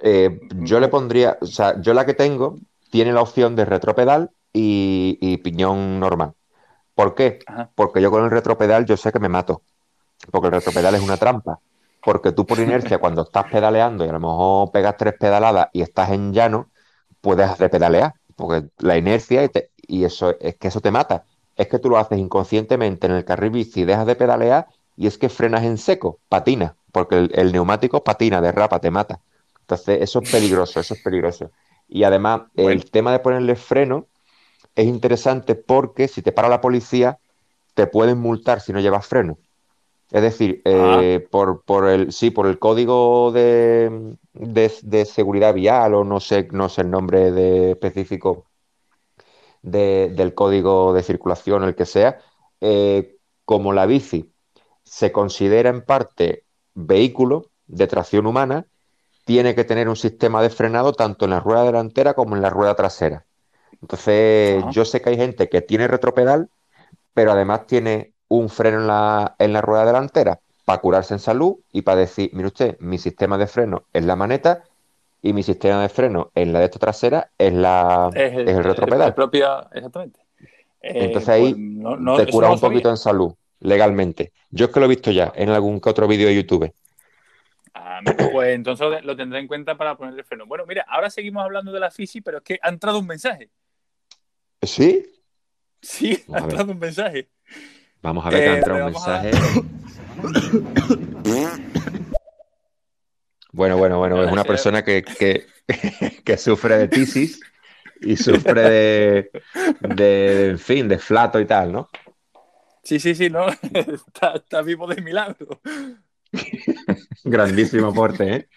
Eh, yo le pondría, o sea, yo la que tengo tiene la opción de retropedal y piñón normal. ¿Por qué? Porque yo con el retropedal yo sé que me mato. Porque el retropedal es una trampa. Porque tú por inercia, cuando estás pedaleando y a lo mejor pegas tres pedaladas y estás en llano, puedes repedalear. Porque la inercia y, eso es que eso te mata. Es que tú lo haces inconscientemente en el carril bici, dejas de pedalear y es que frenas en seco, patina. Porque el, neumático patina, derrapa, te mata. Entonces, eso es peligroso, eso es peligroso. Y además, el tema de ponerle freno es interesante porque si te para la policía, te pueden multar si no llevas freno. Es decir, eh, ah. por, el, sí, por el código de, seguridad vial o no sé, no sé el nombre de, específico del código de circulación, el que sea, eh, como la bici se considera en parte vehículo de tracción humana, tiene que tener un sistema de frenado tanto en la rueda delantera como en la rueda trasera. Entonces, yo sé que hay gente que tiene retropedal, pero además tiene un freno en la, en la rueda delantera para curarse en salud y para decir, mire usted, mi sistema de freno es la maneta y mi sistema de freno en la de esta trasera es, la, es, el, retropedal. propia, exactamente. Eh, Entonces ahí pues, te cura un poquito en salud, legalmente. Yo es que lo he visto ya en algún que otro vídeo de YouTube. Ah, pues entonces lo tendré en cuenta para ponerle freno. Bueno, mira, ahora seguimos hablando de la fisi, pero es que ha entrado un mensaje. ¿Sí? Sí, ha entrado un mensaje. Vamos a ver que ha eh, entrado un mensaje. Bueno, bueno, bueno, es una persona que, que, sufre de tisis y sufre de, de, en fin, de flato y tal, ¿no? Sí, sí, sí, no, está, vivo de milagro. Grandísimo aporte, ¿eh?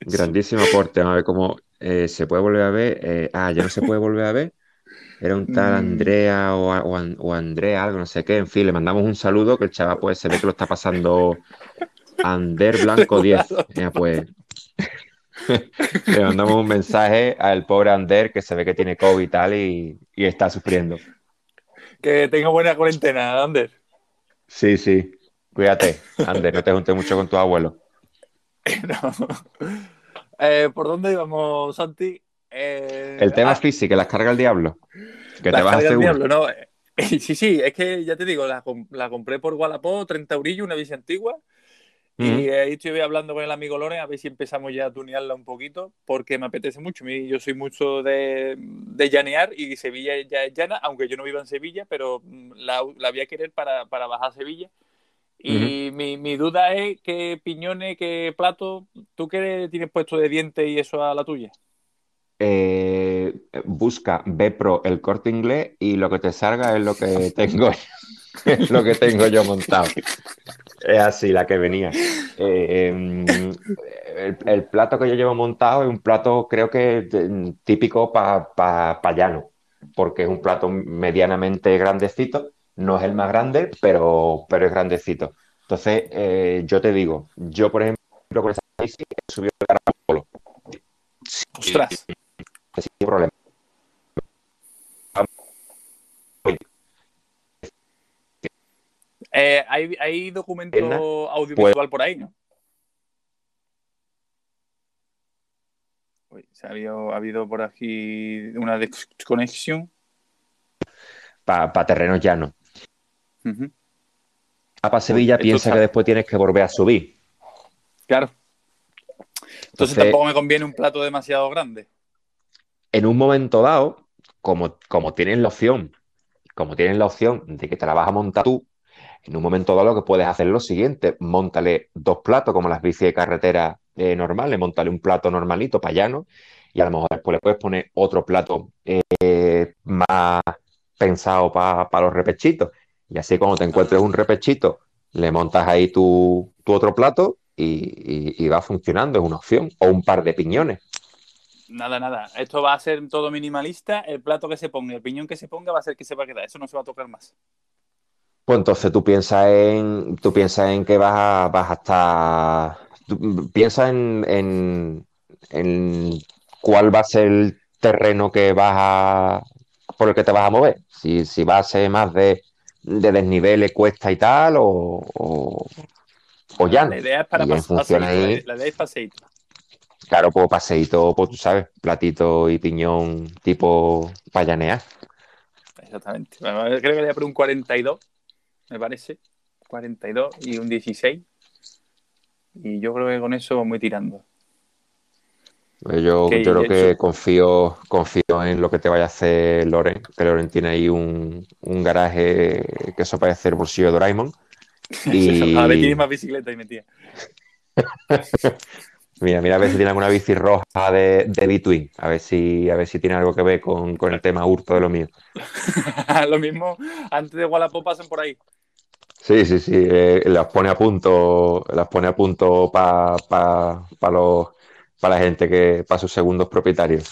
Grandísimo aporte. A ver cómo eh, se puede volver a ver. eh, ah, ya no se puede volver a ver. Era un tal Mm. Andrea o, o o Andrea, algo, no sé qué. En fin, le mandamos un saludo que el chaval pues se ve que lo está pasando Ander Blanco 10. Ya, pues le mandamos un mensaje al pobre Ander que se ve que tiene COVID y tal y, y está sufriendo. Que tenga buena cuarentena, Ander. Sí, sí. Cuídate, Ander, no te juntes mucho con tu abuelo. No. Eh, ¿Por dónde íbamos, Santi? Eh, El tema ah, físico, las carga el diablo. Que te vas a diablo, ¿no? Sí, sí, es que ya te digo, la, la compré por Wallapop, 30 eurillos, una bici antigua. Y ahí estoy hablando con el amigo Loren a ver si empezamos ya a tunearla un poquito, porque me apetece mucho. Yo soy mucho de, de llanear y Sevilla ya es llana, aunque yo no viva en Sevilla, pero mm, la, la voy a querer para, para bajar a Sevilla. Y mi, mi duda es qué piñones, qué plato, ¿tú qué tienes puesto de diente y eso a la tuya? Eh, busca Bepro el corte inglés y lo que te salga es lo que tengo, es lo que tengo yo montado. Es así la que venía. Eh, em, el, el plato que yo llevo montado es un plato, creo que típico para llano, porque es un plato medianamente grandecito. No es el más grande, pero, pero es grandecito. Entonces, eh, yo te digo, yo por ejemplo con esa bici he subido el caracol ¡Ostras! Problema. Eh, hay, hay documento audiovisual por ahí, ¿no? Uy, se ha habido, ha habido por aquí una desconexión. Para terrenos llanos. Ujú. para Sevilla piensa está- que después tienes que volver a subir. Claro. Entonces, Entonces- tampoco me conviene un plato demasiado grande. En un momento dado, como, como tienes la opción, como la opción de que te la vas a montar tú, en un momento dado lo que puedes hacer es lo siguiente, montale dos platos como las bicis de carretera eh, normales, montale un plato normalito para llano y a lo mejor después le puedes poner otro plato eh, más pensado para los repechitos. Y así cuando te encuentres un repechito, le montas ahí tu, tu otro plato y- y va funcionando, es una opción. O un par de piñones. Nada, nada. Esto va a ser todo minimalista. El plato que se ponga, el piñón que se ponga va a ser que se va a quedar. Eso no se va a tocar más. Pues entonces tú piensas en, tú piensas en que vas a, vas a estar, tú piensas en, en, en cuál va a ser el terreno que vas a, por el que te vas a mover. Si, si va a ser más de, de desniveles, cuesta y tal, o, o, o llano. La idea es para pas- paseíto. ahí- La idea es paseíto. Claro, pues paseíto, pues tú sabes, platito y piñón tipo payanear. Exactamente. Bueno, creo que le voy a poner un 42, me parece. 42 y un 16. Y yo creo que con eso vamos tirando. Pues Yo, creo que confío, confío en lo que te vaya a hacer Loren, que Loren tiene ahí un, un garaje que eso parece el bolsillo de Doraemon. Y A ver, tiene más bicicleta y metía. mira, mira a ver si tiene alguna bici roja de, de Between, a ver si, a ver si tiene algo que ver con, con el tema hurto de lo mío. Lo mismo, antes de Wallapop pasan por ahí. Sí, sí, sí, eh, las pone a punto, las pone a punto para pa, pa los, pa la gente que, para sus segundos propietarios.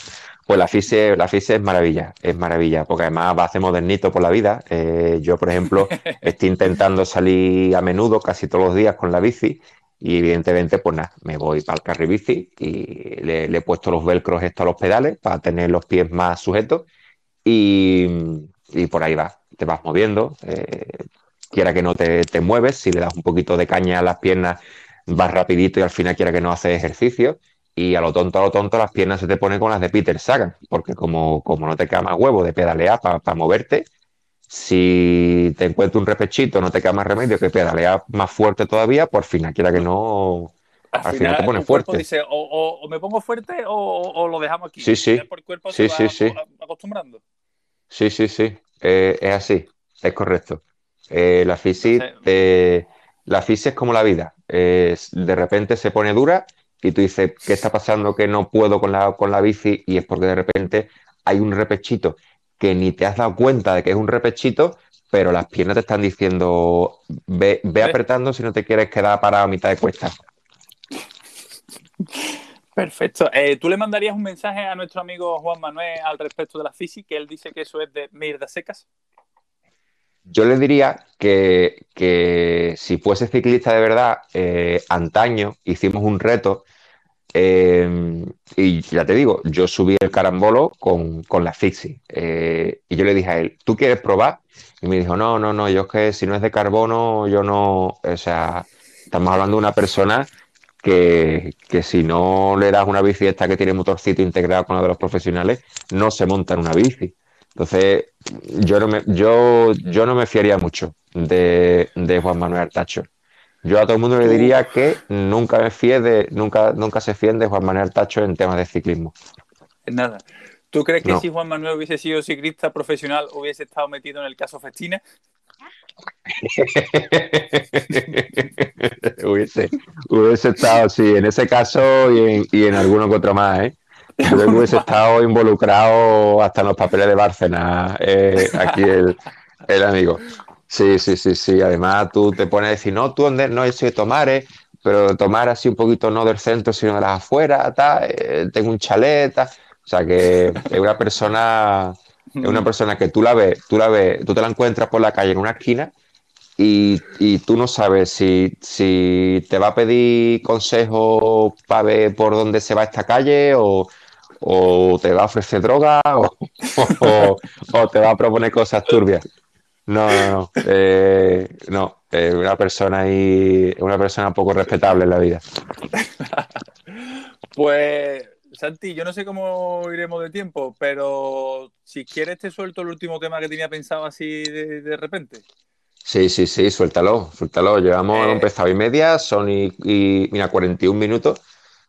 Pues la FISE, la FISE es maravilla, es maravilla, porque además va a hacer modernito por la vida. Eh, yo, por ejemplo, estoy intentando salir a menudo, casi todos los días con la bici, y evidentemente, pues nada, me voy para el y le, le he puesto los velcros estos a los pedales para tener los pies más sujetos, y, y por ahí va, te vas moviendo. eh, quiera que no te, te mueves, si le das un poquito de caña a las piernas, vas rapidito y al final quiera que no haces ejercicio. Y a lo tonto, a lo tonto, las piernas se te ponen con las de Peter Sagan, porque como, como no te queda más huevo de pedalear para moverte, si te encuentras un repechito, no te queda más remedio que pedalear más fuerte todavía, por fin, quiera que no, al final te pones fuerte. dice, o, o- o me pongo fuerte o, o lo dejamos aquí. Sí, sí. Por el cuerpo Sí, se va sí, sí. a- acostumbrando. Sí, sí, sí, eh, es así, es correcto. Eh, la fisi, Entonces- eh, la fisi es como la vida, de repente se pone dura y tú dices, ¿qué está pasando que no puedo con la, con la bici? Y es porque de repente hay un repechito que ni te has dado cuenta de que es un repechito, pero las piernas te están diciendo, ve, ve apretando si no te quieres quedar parado a mitad de cuesta. Perfecto. Eh, ¿Tú le mandarías un mensaje a nuestro amigo Juan Manuel al respecto de la física? Que él dice que eso es de mierda secas. Yo le diría que, que si fuese ciclista de verdad, eh, antaño hicimos un reto eh, y ya te digo, yo subí el carambolo con, con la Fixie eh, y yo le dije a él, ¿tú quieres probar? Y me dijo, no, no, no, yo es que si no es de carbono, yo no, o sea, estamos hablando de una persona que, que si no le das una bici esta que tiene motorcito integrado con la de los profesionales, no se monta en una bici. Entonces, yo no me, yo, yo no me fiaría mucho de, de Juan Manuel Artacho. Yo a todo el mundo le diría que nunca me fíe de, nunca, nunca se fíen de Juan Manuel Tacho en temas de ciclismo. Nada. ¿Tú crees que si Juan Manuel hubiese sido ciclista profesional hubiese estado metido en el caso Festina? hubiese, hubiese estado, sí, en ese caso y en, y en alguno que otro más, ¿eh? Yo hubiese estado involucrado hasta en los papeles de Bárcena, eh, aquí el, el amigo. Sí, sí, sí, sí. Además, tú te pones a decir, no, tú dónde no soy de Tomares, pero tomar así un poquito no del centro, sino de las afueras, tal, eh, tengo un chalet, O sea que es una persona, es una persona que tú la ves, tú la ves, tú te la encuentras por la calle en una esquina y, y tú no sabes si, si te va a pedir consejo para ver por dónde se va esta calle o, o te va a ofrecer droga o, o, o te va a proponer cosas turbias. No, no, no. Eh, no, eh, una persona ahí, una persona poco respetable en la vida. pues, Santi, yo no sé cómo iremos de tiempo, pero si quieres te suelto el último tema que tenía pensado así de, repente. Sí, sí, sí, suéltalo, suéltalo. Llevamos, eh, empezado y media, son y, mira, 41 minutos.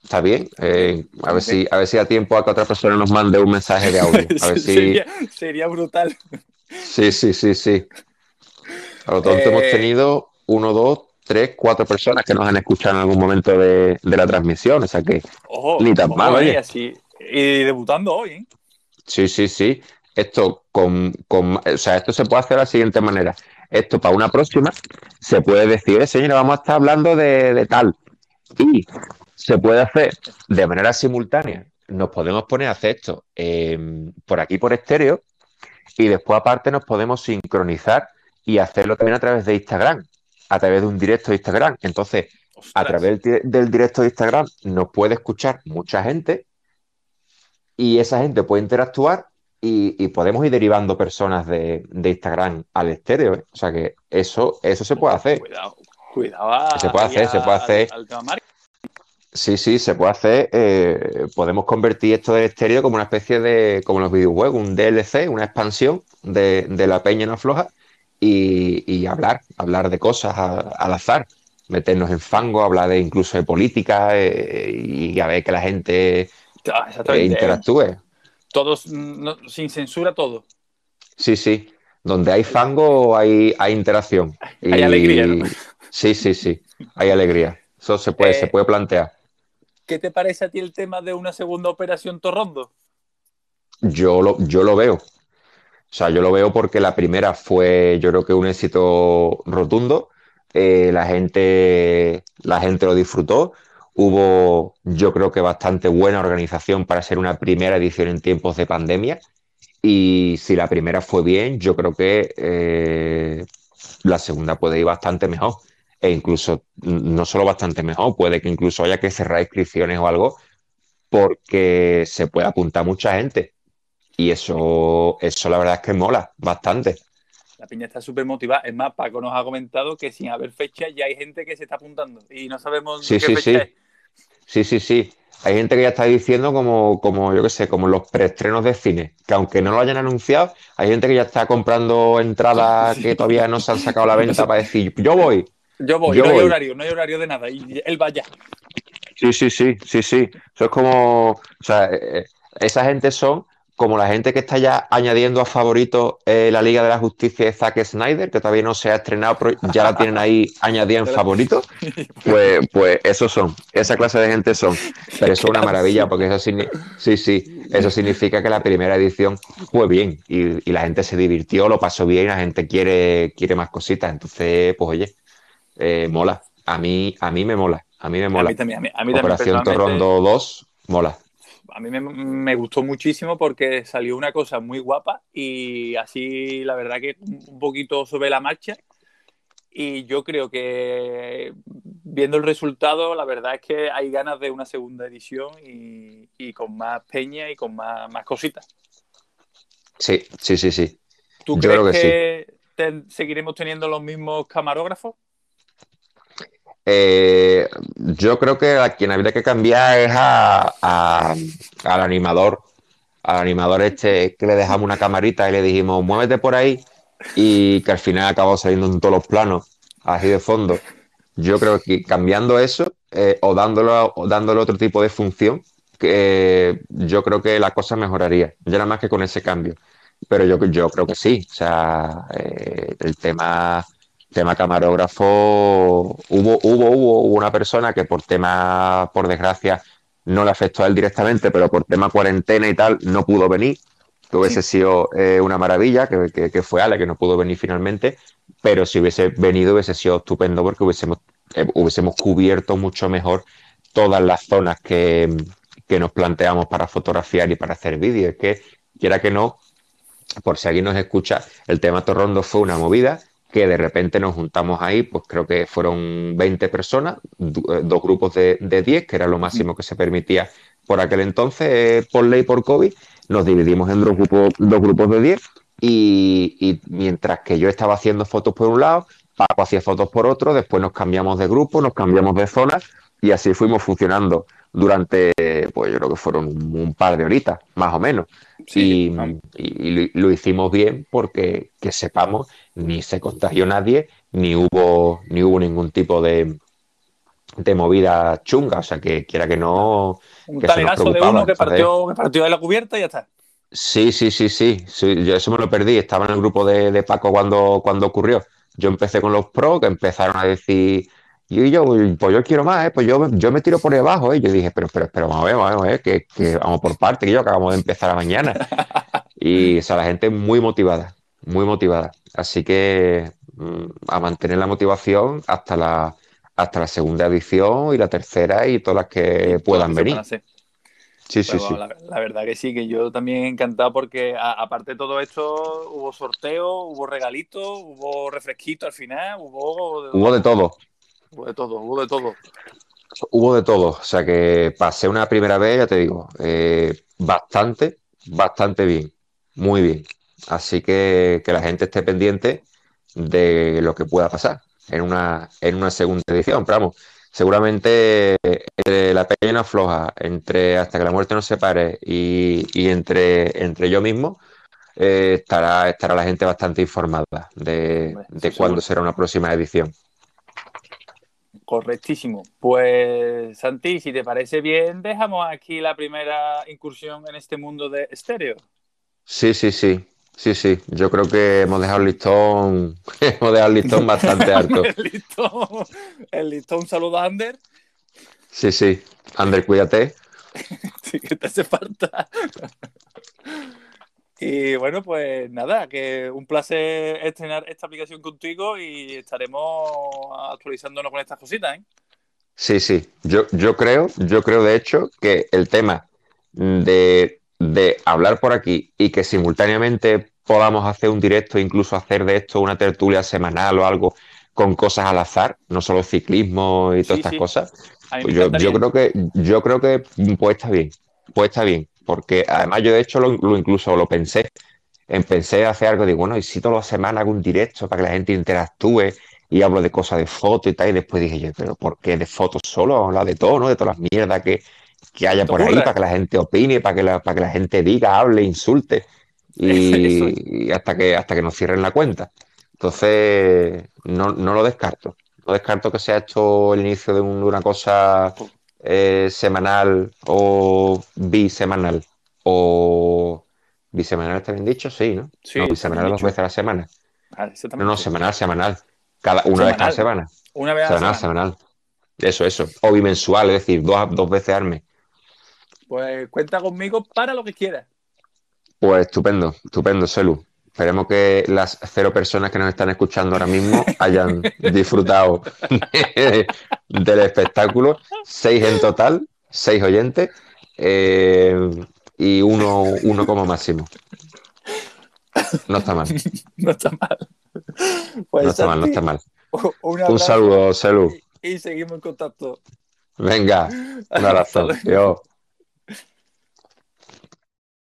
Está bien. Eh, a ver si, a ver si da tiempo a que otra persona nos mande un mensaje de audio. A ver si... sería, sería brutal. Sí, sí, sí, sí. A lo tonto hemos eh, tenido uno, dos, tres, cuatro personas que nos han escuchado en algún momento de, la transmisión. O sea que ni tan mal, eh, Y debutando hoy, ¿eh? Sí, sí, sí. Esto con, o sea, esto se puede hacer de la siguiente manera. Esto para una próxima se puede decir, señora, vamos a estar hablando de, tal. Y se puede hacer de manera simultánea. Nos podemos poner a hacer esto por aquí por estéreo y después aparte nos podemos sincronizar y hacerlo también a través de Instagram, a través de un directo de Instagram. Entonces, a través del directo de Instagram nos puede escuchar mucha gente y esa gente puede interactuar y, podemos ir derivando personas de, Instagram al estéreo. ¿eh? O sea que eso, eso se puede hacer. Cuidado, cuidado. Se puede hacer, se puede hacer. Sí, sí, se puede hacer. Eh, podemos convertir esto del estéreo como una especie de, como los videojuegos, un DLC, una expansión de, la peña no floja y, hablar, hablar de cosas al azar, meternos en fango, hablar de incluso de política eh, y a ver que la gente ah, eh, interactúe. Todos, sin censura, todo. Sí, sí. Donde hay fango hay, hay interacción. Hay alegría. Sí, sí, sí. Hay alegría. Eso se puede, se puede plantear. ¿Qué te parece a ti el tema de una segunda operación Torrondo? Yo lo, yo lo veo. O sea, yo lo veo porque la primera fue, yo creo que un éxito rotundo. Eh, la gente, la gente lo disfrutó. Hubo, yo creo que bastante buena organización para ser una primera edición en tiempos de pandemia. Y si la primera fue bien, yo creo que eh, la segunda puede ir bastante mejor e incluso no solo bastante mejor, puede que incluso haya que cerrar inscripciones o algo porque se puede apuntar mucha gente. Y eso, eso la verdad es que mola bastante. La piña está súper motivada. Es más, Paco nos ha comentado que sin haber fecha ya hay gente que se está apuntando y no sabemos sí, qué sí, fecha sí. Sí, sí, sí. Hay gente que ya está diciendo como, como yo qué sé, como los preestrenos de cine, que aunque no lo hayan anunciado, hay gente que ya está comprando entradas que todavía no se han sacado a la venta para decir, yo voy. Yo voy, no hay horario, no hay horario de nada. Y él vaya. Sí, sí, sí, sí, sí. Eso es como. O sea, eh, eh, esa gente son como la gente que está ya añadiendo a favorito eh, la Liga de la Justicia de Zack Snyder, que todavía no se ha estrenado, pero ya la tienen ahí añadida en favorito. Pues, pues esos son, esa clase de gente son. Pero eso es una maravilla, porque eso, sí, sí, eso significa que la primera edición fue bien y, y, la gente se divirtió, lo pasó bien, la gente quiere, quiere más cositas. Entonces, pues oye, eh, mola. A mí, a mí me mola. A mí me mola. A mí también. A mí, Operación Torrondo 2, mola. A mí me, me, gustó muchísimo porque salió una cosa muy guapa y así la verdad que un poquito sobre la marcha. Y yo creo que viendo el resultado, la verdad es que hay ganas de una segunda edición y, y con más peña y con más, más, cositas. Sí, sí, sí, sí. ¿Tú crees que, que te, seguiremos teniendo los mismos camarógrafos? Eh, yo creo que a quien habría que cambiar es a, al animador. Al animador este que le dejamos una camarita y le dijimos, muévete por ahí. Y que al final acabó saliendo en todos los planos, así de fondo. Yo creo que cambiando eso eh, o, dándolo, o dándole otro tipo de función, que yo creo que la cosa mejoraría. Ya nada más que con ese cambio. Pero yo, yo creo que sí. O sea, eh, el tema tema camarógrafo, hubo, hubo, hubo una persona que por tema, por desgracia, no le afectó a él directamente, pero por tema cuarentena y tal, no pudo venir. Que hubiese sido eh, una maravilla, que, que, fue Ale, que no pudo venir finalmente, pero si hubiese venido hubiese sido estupendo porque hubiésemos, eh, hubiésemos cubierto mucho mejor todas las zonas que, que nos planteamos para fotografiar y para hacer vídeos. Es que, quiera que no, por si alguien nos escucha, el tema Torrondo fue una movida que de repente nos juntamos ahí, pues creo que fueron 20 personas, eh, dos grupos de, de 10, que era lo máximo que se permitía por aquel entonces, eh, por ley, por COVID, nos dividimos en dos grupos, dos grupos de 10 y, y, mientras que yo estaba haciendo fotos por un lado, Paco hacía fotos por otro, después nos cambiamos de grupo, nos cambiamos de zona y así fuimos funcionando durante, pues yo creo que fueron un, par de horitas, más o menos. Sí, y, y, lo hicimos bien porque que sepamos, ni se contagió nadie, ni hubo, ni hubo ningún tipo de, de movida chunga. O sea, que quiera que no. Un que talegazo de uno que partió, que partió de la cubierta y ya está. Sí, sí, sí, sí, sí. Yo eso me lo perdí. Estaba en el grupo de, de Paco cuando, cuando ocurrió. Yo empecé con los pros que empezaron a decir y yo, pues yo quiero más, ¿eh? pues yo, yo me tiro por debajo. ¿eh? Yo dije, pero, pero, pero vamos a ver, vamos a ver, que, que vamos por parte, que yo acabamos de empezar a mañana. Y o sea, la gente muy motivada, muy motivada. Así que mm, a mantener la motivación hasta la, hasta la segunda edición y la tercera y todas las que puedan venir. Sí, sí, sí. La, la, verdad que sí, que yo también encantado porque a, aparte de todo esto hubo sorteo, hubo regalitos, hubo refresquito al final, hubo... Hubo de todo. Hubo de todo, hubo de todo. Hubo de todo, o sea que pasé una primera vez, ya te digo, eh, bastante, bastante bien, muy bien. Así que que la gente esté pendiente de lo que pueda pasar en una, en una segunda edición. Pero vamos, seguramente entre la peña floja, entre hasta que la muerte nos separe y, y entre, entre yo mismo, eh, estará, estará la gente bastante informada de, de cuándo será una próxima edición. Correctísimo. Pues Santi, si te parece bien, dejamos aquí la primera incursión en este mundo de estéreo. Sí, sí, sí. Sí, sí. Yo creo que hemos dejado el listón, hemos dejado el listón bastante alto. el, listón, el listón, saludo a Ander. Sí, sí. Ander, cuídate. sí, que te hace falta. Y bueno, pues nada, que un placer estrenar esta aplicación contigo y estaremos actualizándonos con estas cositas, ¿eh? Sí, sí. Yo, yo creo, yo creo de hecho que el tema de, de hablar por aquí y que simultáneamente podamos hacer un directo, incluso hacer de esto una tertulia semanal o algo con cosas al azar, no solo ciclismo y todas sí, estas sí. cosas. Pues yo, yo, creo que yo creo que pues está bien, pues está bien porque además yo de hecho lo, lo incluso lo pensé. Empecé a hacer algo, digo, bueno, y si todas las semanas hago un directo para que la gente interactúe y hablo de cosas de fotos y tal, y después dije yo, pero ¿por qué de fotos solo? Habla de todo, ¿no? De todas las mierdas que, que haya por ahí, para que la gente opine, para que la, para que la gente diga, hable, insulte, y, y hasta, que, hasta que nos cierren la cuenta. Entonces, no, no lo descarto. No descarto que sea esto el inicio de, un, de una cosa eh, semanal o bisemanal o bisemanal está bien dicho, sí, ¿no? Sí, no, bisemanal dos veces a la semana. Ah, no, no, semanal, semanal. Cada, una semanal. vez cada semana. Una vez semanal, a semana. semanal. Eso, eso. O bimensual, es decir, dos, dos veces al mes. Pues cuenta conmigo para lo que quieras. Pues estupendo, estupendo, Selu. Esperemos que las cero personas que nos están escuchando ahora mismo hayan disfrutado del espectáculo. Seis en total, seis oyentes. eh, y uno, uno como máximo. No está mal. no está mal. Pues, no está mal, no está mal. Un, un saludo, salud. Y, y seguimos en contacto. Venga, un abrazo. Dios.